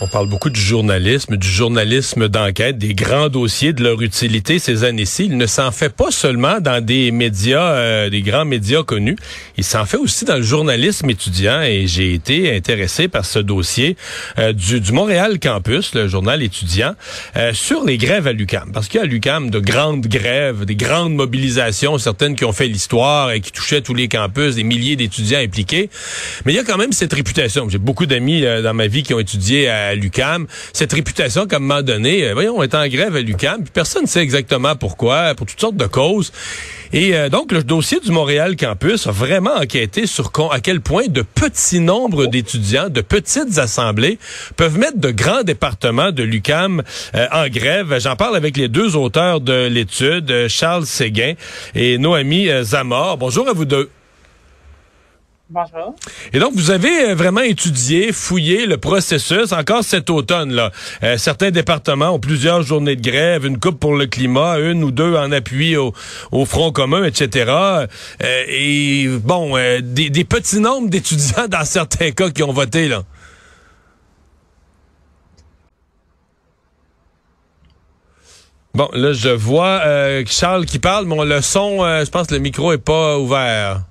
On parle beaucoup du journalisme, du journalisme d'enquête, des grands dossiers, de leur utilité ces années-ci. Il ne s'en fait pas seulement dans des médias, euh, des grands médias connus. Il s'en fait aussi dans le journalisme étudiant et j'ai été intéressé par ce dossier euh, du, du, Montréal Campus, le journal étudiant, euh, sur les grèves à l'UCAM. Parce qu'il y a à l'UCAM de grandes grèves, des grandes mobilisations, certaines qui ont fait l'histoire et qui touchaient tous les campus, des milliers d'étudiants impliqués. Mais il y a quand même cette réputation. J'ai beaucoup d'amis dans ma vie qui ont étudié à à l'UCAM, cette réputation qu'à un moment donné, euh, voyons, on est en grève à l'UCAM, personne ne sait exactement pourquoi, pour toutes sortes de causes. Et euh, donc, le dossier du Montréal Campus a vraiment enquêté sur à quel point de petits nombres d'étudiants, de petites assemblées peuvent mettre de grands départements de l'UCAM euh, en grève. J'en parle avec les deux auteurs de l'étude, Charles Séguin et Noémie Zamor. Bonjour à vous deux. Bonjour. Et donc, vous avez euh, vraiment étudié, fouillé le processus encore cet automne-là. Euh, certains départements ont plusieurs journées de grève, une coupe pour le climat, une ou deux en appui au, Front commun, etc. Euh, et bon, des, des, petits nombres d'étudiants dans certains cas qui ont voté, là. Bon, là, je vois Charles qui parle, mais le son, je pense que le micro est pas ouvert.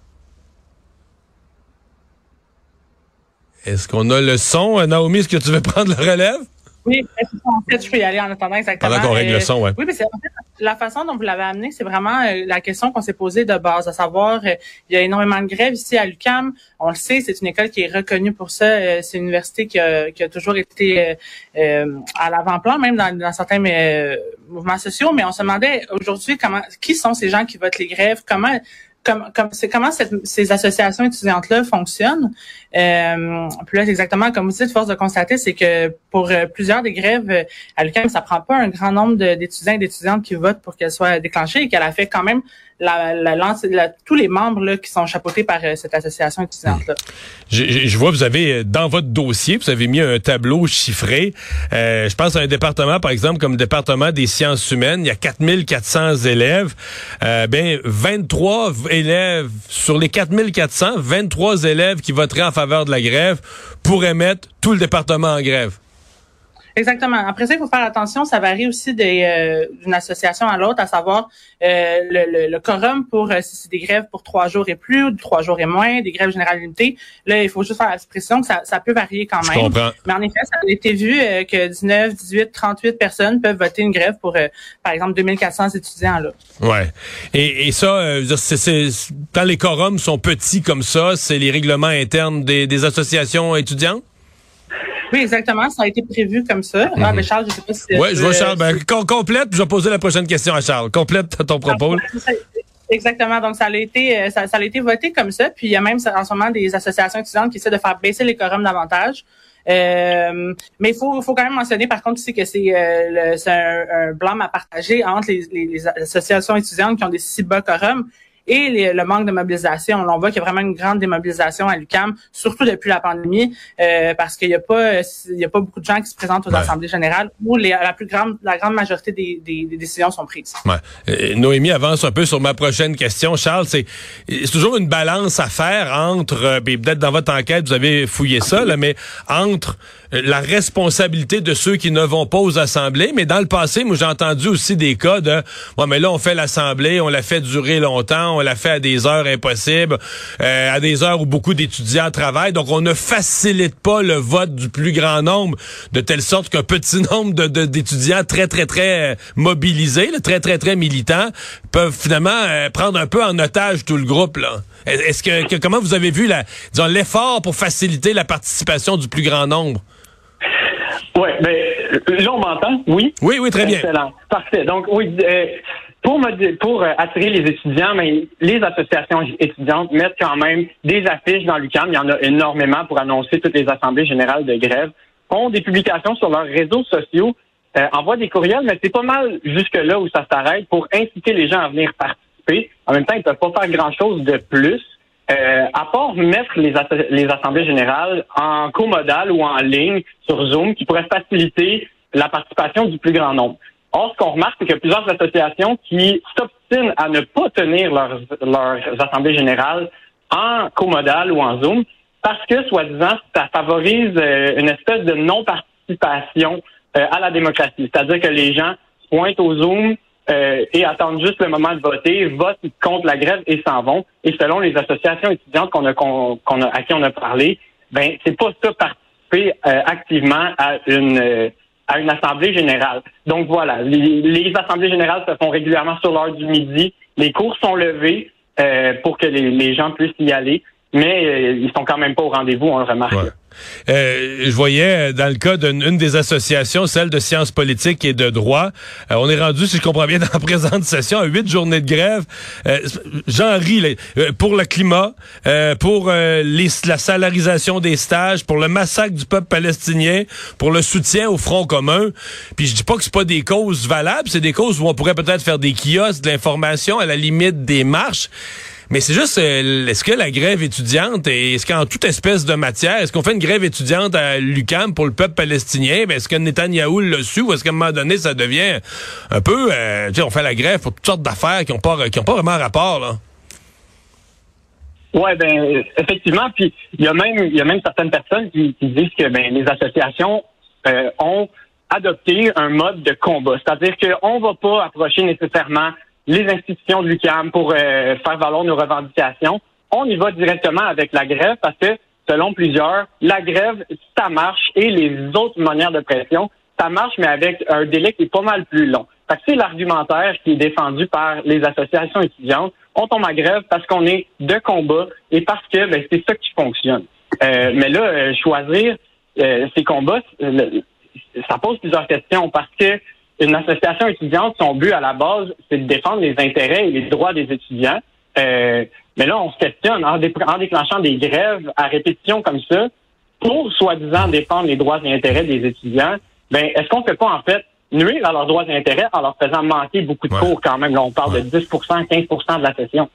Est-ce qu'on a le son? Euh, Naomi, est-ce que tu veux prendre le relève? Oui, en fait, je peux y aller en attendant exactement. Pendant qu'on règle le son, ouais. Oui, mais c'est en fait, la façon dont vous l'avez amené, c'est vraiment euh, la question qu'on s'est posée de base, à savoir, euh, il y a énormément de grèves ici à l'UCAM. On le sait, c'est une école qui est reconnue pour ça. c'est une université qui a, qui a toujours été à l'avant-plan, même dans, dans certains mouvements sociaux. Mais on se demandait aujourd'hui comment, qui sont ces gens qui votent les grèves, comment c'est comment ces associations étudiantes-là fonctionnent. Euh, puis là, exactement comme vous dites, force de constater, c'est que pour euh, plusieurs des grèves euh, à l'UQAM, ça prend pas un grand nombre d'étudiants et d'étudiantes qui votent pour qu'elles soient déclenchées et qu'elle a fait quand même la, la, tous les membres là, qui sont chapeautés par euh, cette association étudiante-là. Je, je, vois, vous avez dans votre dossier, vous avez mis un tableau chiffré. je pense à un département, par exemple, comme le département des sciences humaines, il y a 4400 élèves. ben, 23 sur les 4400, 23 élèves qui voteraient en faveur de la grève pourraient mettre tout le département en grève. Exactement. Après ça, il faut faire attention, ça varie aussi euh, d'une association à l'autre, à savoir euh, le, le, quorum pour euh, si c'est des grèves pour trois jours et plus ou trois jours et moins, des grèves générales limitées. Là, il faut juste faire la que ça, ça peut varier quand même. Je comprends. Mais en effet, ça a été vu que 19, 18, 38 personnes peuvent voter une grève pour, par exemple, 2400 étudiants. Là. Ouais. Et, et ça, c'est, quand les quorums sont petits comme ça, c'est les règlements internes des, des associations étudiantes? Oui, exactement. Ça a été prévu comme ça. Ah, mais Charles, je sais pas si... Oui, je vois Charles. Ben, complète, puis je vais poser la prochaine question à Charles. Complète ton propos. Exactement. Donc, ça a été, euh, ça, a été voté comme ça. Puis, il y a même en ce moment des associations étudiantes qui essaient de faire baisser les quorums davantage. Euh, mais il faut, faut quand même mentionner, par contre, aussi que c'est euh, un, un blâme à partager entre les, les, associations étudiantes qui ont des si bas quorums et le manque de mobilisation. On voit qu'il y a vraiment une grande démobilisation à l'UCAM, surtout depuis la pandémie, euh, parce qu'il n'y a pas il y a pas beaucoup de gens qui se présentent aux assemblées générales où les, la plus grande la grande majorité des, des, des décisions sont prises. Ouais. Euh, Noémie avance un peu sur ma prochaine question. Charles, c'est toujours une balance à faire entre, euh, peut-être dans votre enquête vous avez fouillé ça, là, mais entre euh, la responsabilité de ceux qui ne vont pas aux assemblées, mais dans le passé, moi j'ai entendu aussi des cas de, ouais, mais là on fait l'assemblée, on la fait durer longtemps on l'a fait à des heures impossibles, euh, à des heures où beaucoup d'étudiants travaillent. Donc, on ne facilite pas le vote du plus grand nombre, de telle sorte qu'un petit nombre d'étudiants très, très, très euh, mobilisés, très, très, très militants, peuvent finalement euh, prendre un peu en otage tout le groupe. Là. Est-ce que, comment vous avez vu la, l'effort pour faciliter la participation du plus grand nombre? Oui, mais ben, là, on m'entend, oui? Oui, oui, très bien. Excellent. Parfait. Donc, oui, pour, euh, attirer les étudiants, mais les associations étudiantes mettent quand même des affiches dans l'UQAM. Il y en a énormément pour annoncer toutes les assemblées générales de grève. Ont des publications sur leurs réseaux sociaux, euh, envoient des courriels, mais c'est pas mal jusque là où ça s'arrête pour inciter les gens à venir participer. En même temps, ils peuvent pas faire grand-chose de plus. Euh, à part mettre les, les assemblées générales en comodal ou en ligne sur Zoom, qui pourrait faciliter la participation du plus grand nombre Or, ce qu'on remarque, c'est qu'il y a plusieurs associations qui s'obstinent à ne pas tenir leurs, leurs assemblées générales en comodal ou en Zoom parce que, soi-disant, ça favorise euh, une espèce de non-participation euh, à la démocratie. C'est-à-dire que les gens pointent au Zoom euh, et attendent juste le moment de voter, votent contre la grève et s'en vont. Et selon les associations étudiantes qu'on a, a, à qui on a parlé, ben c'est pas ça participer activement à une à une assemblée générale. Donc voilà, les, assemblées générales se font régulièrement sur l'heure du midi. Les cours sont levés pour que les, gens puissent y aller, mais ils sont quand même pas au rendez-vous, on le remarque. Euh, je voyais euh, dans le cas d'une des associations, celle de sciences politiques et de droit, euh, on est rendu, si je comprends bien, dans la présente session, à huit journées de grève. J'en ris pour le climat, pour les, la salarisation des stages, pour le massacre du peuple palestinien, pour le soutien au Front commun. Puis je dis pas que c'est pas des causes valables, c'est des causes où on pourrait peut-être faire des kiosques, de l'information, à la limite des marches. Mais c'est juste, euh, est-ce que la grève étudiante, est-ce qu'en toute espèce de matière, est-ce qu'on fait une grève étudiante à l'UCAM pour le peuple palestinien? Ben, est-ce que Netanyahou l'a su ou est-ce qu'à un moment donné, ça devient un peu, euh, tu sais, on fait la grève pour toutes sortes d'affaires qui n'ont pas, qui pas vraiment rapport, là? Ouais, ben effectivement, puis il y a même il y a même certaines personnes qui, disent que ben les associations euh, ont adopté un mode de combat, c'est-à-dire qu'on va pas approcher nécessairement les institutions de l'UQAM pour euh, faire valoir nos revendications. On y va directement avec la grève parce que, selon plusieurs, la grève, ça marche et les autres manières de pression, ça marche, mais avec un délai qui est pas mal plus long. c'est l'argumentaire qui est défendu par les associations étudiantes. On tombe à grève parce qu'on est de combat et parce que ben, c'est ça qui fonctionne. Euh, mais là, euh, choisir ces combats, ça pose plusieurs questions parce que une association étudiante, son but à la base, c'est de défendre les intérêts et les droits des étudiants. Euh, mais là, on se questionne en, déclenchant des grèves à répétition comme ça pour soi-disant défendre les droits et intérêts des étudiants. Ben, est-ce qu'on ne peut pas en fait nuire à leurs droits et intérêts en leur faisant manquer beaucoup de cours quand même? Là, on parle de 10% 15% de la session.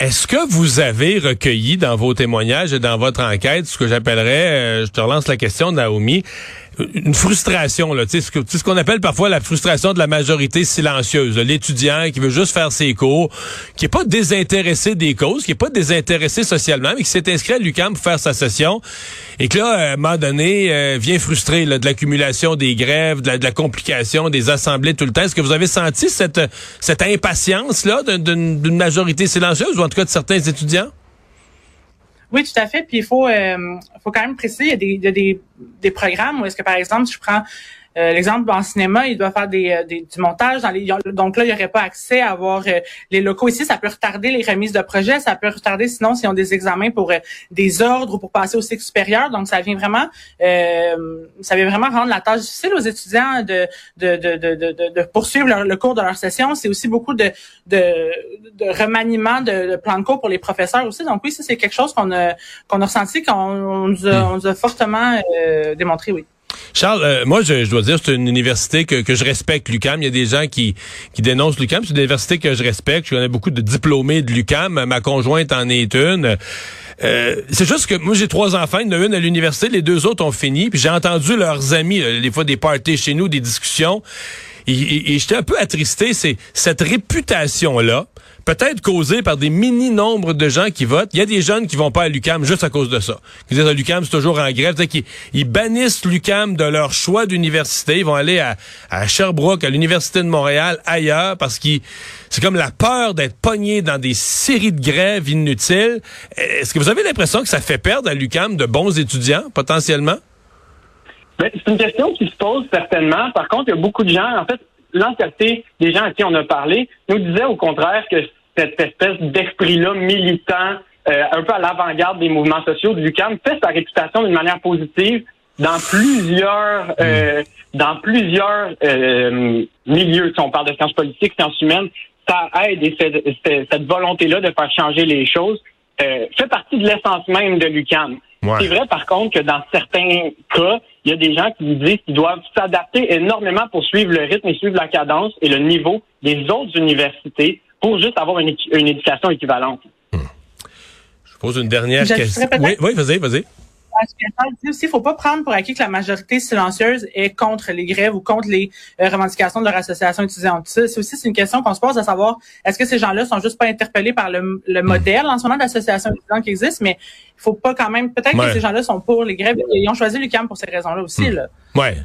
Est-ce que vous avez recueilli dans vos témoignages et dans votre enquête ce que j'appellerais, euh, je te relance la question, Naomi, une frustration, là, tu sais, ce qu'on appelle parfois la frustration de la majorité silencieuse, l'étudiant qui veut juste faire ses cours, qui est pas désintéressé des causes, qui est pas désintéressé socialement, mais qui s'est inscrit à l'UQAM pour faire sa session, et que là, à un moment donné, euh, vient frustré de l'accumulation des grèves, de la, complication des assemblées tout le temps. Est-ce que vous avez senti cette, cette impatience-là d'une majorité silencieuse, ou en tout cas de certains étudiants? Oui, tout à fait. Puis il faut, euh, faut quand même préciser, il y a des, il y a des, des programmes où est-ce que, par exemple, je prends euh, l'exemple en cinéma, il doit faire des, euh, des, du montage. Dans les, donc là, il n'y aurait pas accès à avoir euh, les locaux ici. Ça peut retarder les remises de projets. Ça peut retarder sinon s'ils ont des examens pour des ordres ou pour passer au cycle supérieur. Donc ça vient vraiment, ça vient vraiment rendre la tâche difficile aux étudiants de de, de, de, de poursuivre le cours de leur session. C'est aussi beaucoup de, de, de remaniement de, de plans de cours pour les professeurs aussi. Donc oui, ça c'est quelque chose qu'on a qu'on a ressenti, qu'on nous, a, nous a fortement démontré, oui. Charles, euh, moi, je, dois dire, c'est une université que, que je respecte, l'UCAM. Il y a des gens qui, qui dénoncent l'UCAM. C'est une université que je respecte. Je connais beaucoup de diplômés de l'UCAM. Ma conjointe en est une. Euh, c'est juste que moi, j'ai trois enfants. Il y en a une à l'université. Les deux autres ont fini. Puis j'ai entendu leurs amis, des fois des parties chez nous, des discussions. Et, et j'étais un peu attristé. C'est cette réputation-là peut-être causé par des mini-nombres de gens qui votent. Il y a des jeunes qui vont pas à l'UCAM juste à cause de ça. Qui disent à ah, l'UCAM, c'est toujours en grève. Ils, ils bannissent l'UCAM de leur choix d'université. Ils vont aller à, Sherbrooke, à l'Université de Montréal, ailleurs, parce qu'ils c'est comme la peur d'être pogné dans des séries de grèves inutiles. Est-ce que vous avez l'impression que ça fait perdre à l'UCAM de bons étudiants, potentiellement? Ben, c'est une question qui se pose certainement. Par contre, il y a beaucoup de gens, en fait, l'entièreté des gens à qui on a parlé nous disaient au contraire que cette espèce d'esprit-là militant, euh, un peu à l'avant-garde des mouvements sociaux de l'UQAM, fait sa réputation d'une manière positive dans plusieurs euh, dans plusieurs euh, milieux. Si on parle de sciences politiques, sciences humaines, ça aide et cette volonté-là de faire changer les choses fait partie de l'essence même de l'UQAM. C'est vrai, par contre, que dans certains cas, il y a des gens qui disent qu'ils doivent s'adapter énormément pour suivre le rythme et suivre la cadence et le niveau des autres universités pour juste avoir une, éducation équivalente. Hmm. Je pose une dernière question. Oui, oui, vas-y, vas-y. aussi, faut pas prendre pour acquis que la majorité silencieuse est contre les grèves ou contre les euh, revendications de leur association étudiante. C'est aussi une question qu'on se pose à savoir, est-ce que ces gens-là sont juste pas interpellés par le, le modèle en ce moment d'association étudiante qui existe, mais il faut pas quand même, peut-être que ces gens-là sont pour les grèves. Ils ont choisi l'UQAM pour ces raisons-là aussi, hmm. là. Ouais.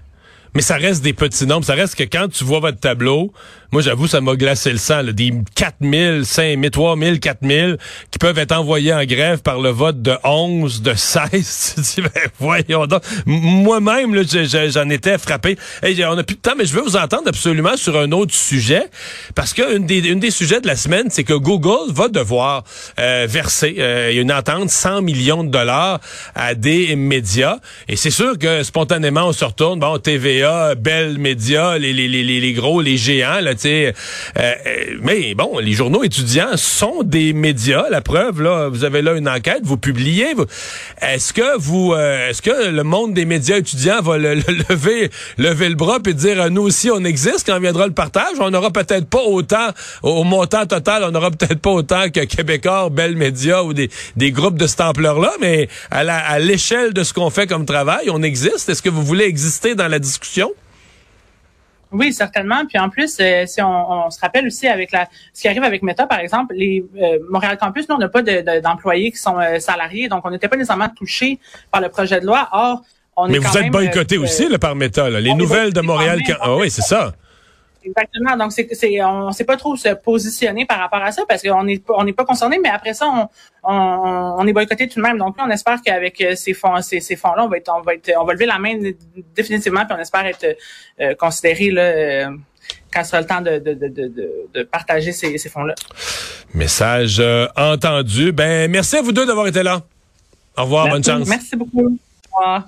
Mais ça reste des petits nombres. Ça reste que quand tu vois votre tableau, moi, j'avoue, ça m'a glacé le sang. Là, des 4 000, 5 000, 3 000, 4 000 qui peuvent être envoyés en grève par le vote de 11, de 16. ben, voyons donc. Moi-même, j'en étais frappé. On a plus de temps, mais je veux vous entendre absolument sur un autre sujet. Parce que une des, une des sujets de la semaine, c'est que Google va devoir euh, verser euh, une entente 100 millions de dollars à des médias. Et c'est sûr que spontanément, on se retourne, bon, TVA, Bell Media, les, gros, les géants, là, euh, euh, mais bon, les journaux étudiants sont des médias. La preuve, là, vous avez là une enquête, vous publiez. Est-ce que vous, euh, est-ce que le monde des médias étudiants va le, lever, lever le bras et dire nous aussi on existe quand viendra le partage? On n'aura peut-être pas autant au, montant total, on n'aura peut-être pas autant que Québécois, Bell Média ou des, des groupes de cette ampleur-là, mais à l'échelle de ce qu'on fait comme travail, on existe. Est-ce que vous voulez exister dans la discussion oui, certainement. Puis en plus, euh, si on, se rappelle aussi avec la, ce qui arrive avec Meta, par exemple, les euh, Montréal Campus, nous, on n'a pas d'employés qui sont euh, salariés, donc on n'était pas nécessairement touchés par le projet de loi. Or, on Mais est vous êtes boycotté aussi là, par Meta. Là. Les nouvelles de Montréal. Ah oui, c'est ça. Exactement. Donc, c'est, c'est, on sait pas trop se positionner par rapport à ça parce qu'on n'est on n'est pas concerné, mais après ça, on, on, on est boycotté tout de même. Donc, on espère qu'avec euh, ces fonds, ces, ces fonds-là, on va être, on va être, on va lever la main définitivement, puis on espère être euh, considéré là. Euh, quand ce sera le temps de, de, de, de, de partager ces, ces fonds-là. Message entendu. Ben, merci à vous deux d'avoir été là. Au revoir, bonne chance. Merci beaucoup. Au revoir.